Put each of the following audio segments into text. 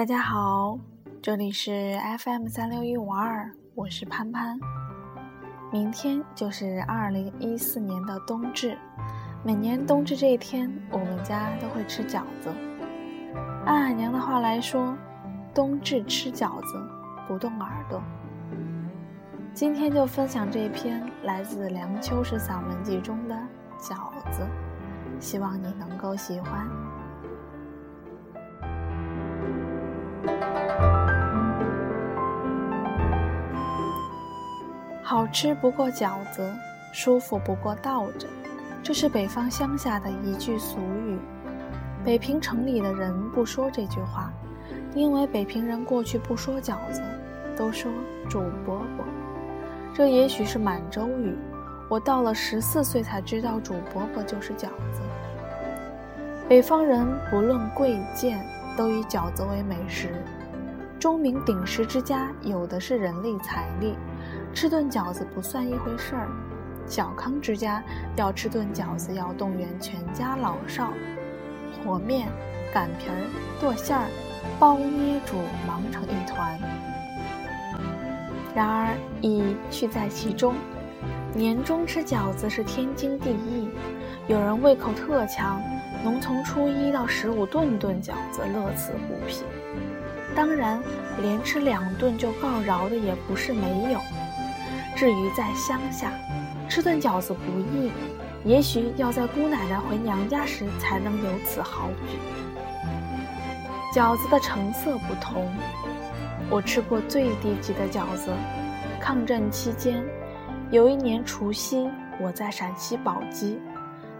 大家好，这里是 FM 三六一五二，我是潘潘。明天就是二零一四年的冬至，每年冬至这一天，我们家都会吃饺子。按俺娘的话来说，冬至吃饺子不动耳朵。今天就分享这一篇来自梁秋实散文集中的饺子，希望你能够喜欢。好吃不过饺子，舒服不过倒着，这是北方乡下的一句俗语。北平城里的人不说这句话，因为北平人过去不说饺子，都说煮饽饽。这也许是满洲语。我到了十四岁才知道煮饽饽就是饺子。北方人不论贵贱，都以饺子为美食。钟鸣鼎食之家，有的是人力财力。吃顿饺子不算一回事儿，小康之家要吃顿饺子，要动员全家老少，和面、擀皮儿、剁馅儿、包捏煮，忙成一团。然而意趣在其中，年终吃饺子是天经地义。有人胃口特强，能从初一到十五顿顿饺子，乐此不疲。当然，连吃两顿就告饶的也不是没有。至于在乡下，吃顿饺子不易，也许要在姑奶奶回娘家时才能有此豪举。饺子的成色不同，我吃过最低级的饺子。抗战期间，有一年除夕，我在陕西宝鸡，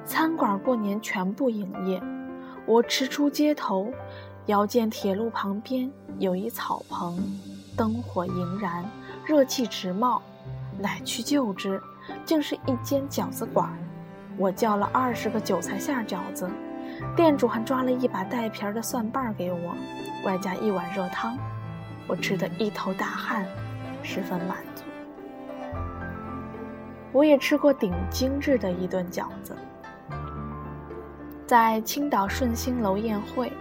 餐馆过年全部营业。我驰出街头，遥见铁路旁边有一草棚，灯火盈然，热气直冒。乃去就之，竟是一间饺子馆。我叫了二十个韭菜馅饺子，店主还抓了一把带皮儿的蒜瓣给我，外加一碗热汤。我吃得一头大汗，十分满足。我也吃过顶精致的一顿饺子，在青岛顺兴楼宴会，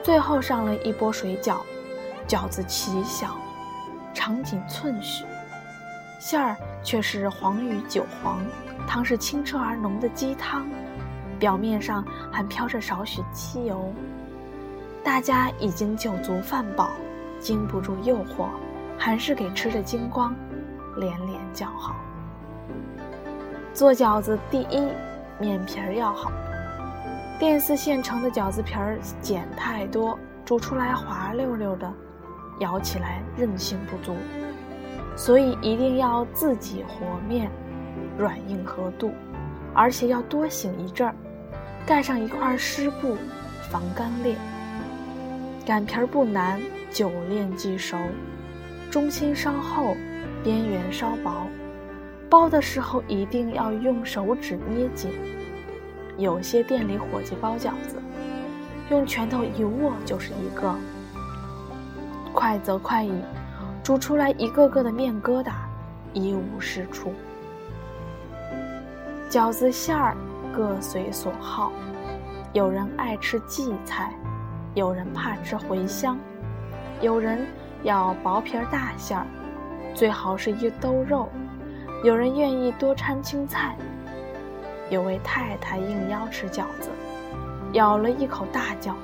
最后上了一波水饺，饺子奇小，长仅寸许。馅儿却是黄与韭黄，汤是清澈而浓的鸡汤，表面上还飘着少许汽油。大家已经酒足饭饱，经不住诱惑，还是给吃的精光，连连叫好。做饺子第一，面皮儿要好，店四现成的饺子皮儿碱太多，煮出来滑溜溜的，咬起来韧性不足。所以一定要自己和面，软硬合度，而且要多醒一阵儿，盖上一块湿布，防干裂。擀皮儿不难，久练即熟，中心稍厚，边缘稍薄。包的时候一定要用手指捏紧。有些店里伙计包饺子，用拳头一握就是一个，快则快矣。煮出来一个个的面疙瘩，一无是处。饺子馅儿各随所好，有人爱吃荠菜，有人怕吃茴香，有人要薄皮大馅儿，最好是一兜肉，有人愿意多掺青菜。有位太太应邀吃饺子，咬了一口大叫，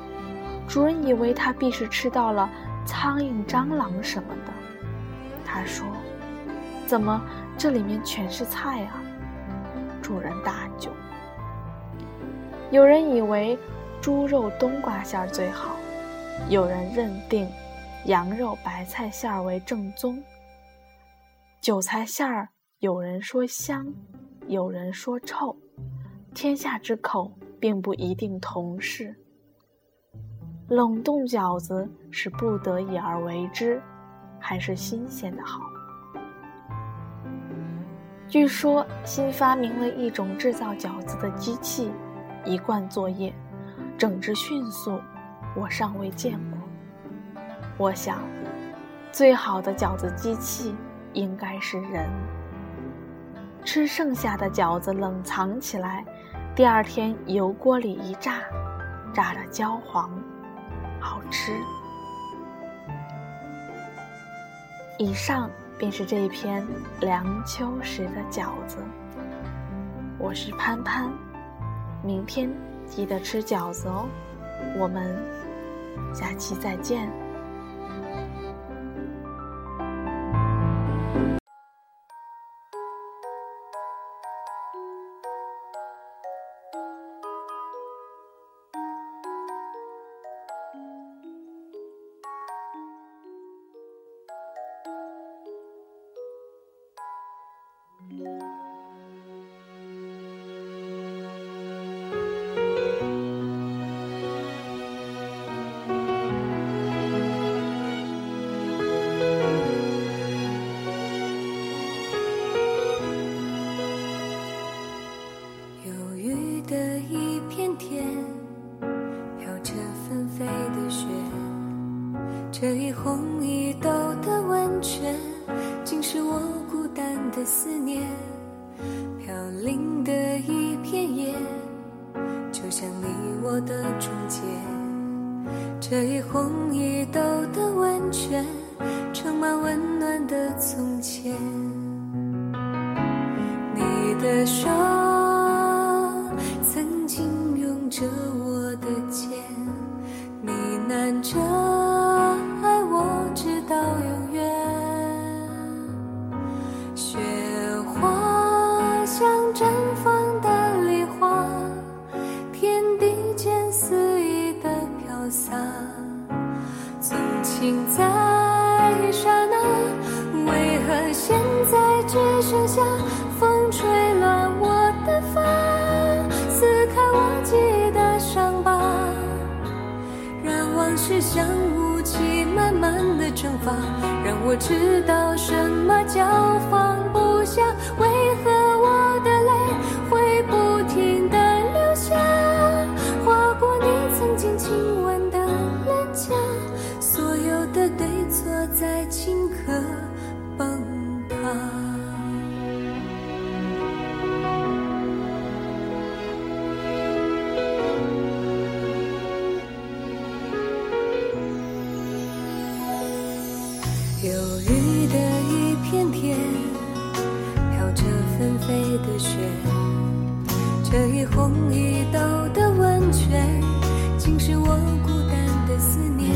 主人以为她必是吃到了苍蝇、蟑螂什么的。他说：“怎么这里面全是菜啊？”主人大窘。有人以为猪肉冬瓜馅儿最好，有人认定羊肉白菜馅儿为正宗。韭菜馅儿有人说香，有人说臭，天下之口并不一定同是。冷冻饺子是不得已而为之。还是新鲜的好。据说新发明了一种制造饺子的机器，一贯作业，整治迅速，我尚未见过。我想，最好的饺子机器应该是人。吃剩下的饺子冷藏起来，第二天油锅里一炸炸得焦黄好吃。以上便是这一篇梁秋实的饺子。我是潘潘明天记得吃饺子哦。我们下期再见。思念。飘零的一片叶，就像你我的中间。这一红一豆的温泉，盛满温暖的从前。你的手曾经拥着我的肩，盛夏风吹乱我的发，撕开忘记的伤疤，让往事像雾气慢慢的蒸发，让我知道什么叫放不下。为。的雪。这一红一豆的温泉，竟是我孤单的思念。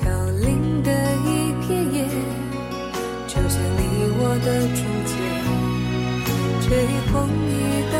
飘零的一片叶，就像你我的中间。这一红一豆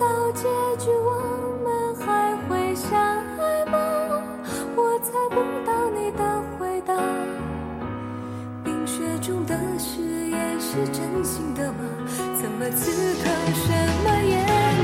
到结局我们还会相爱吗？我猜不到你的回答。冰雪中的誓言是真心的吗？怎么此刻什么也？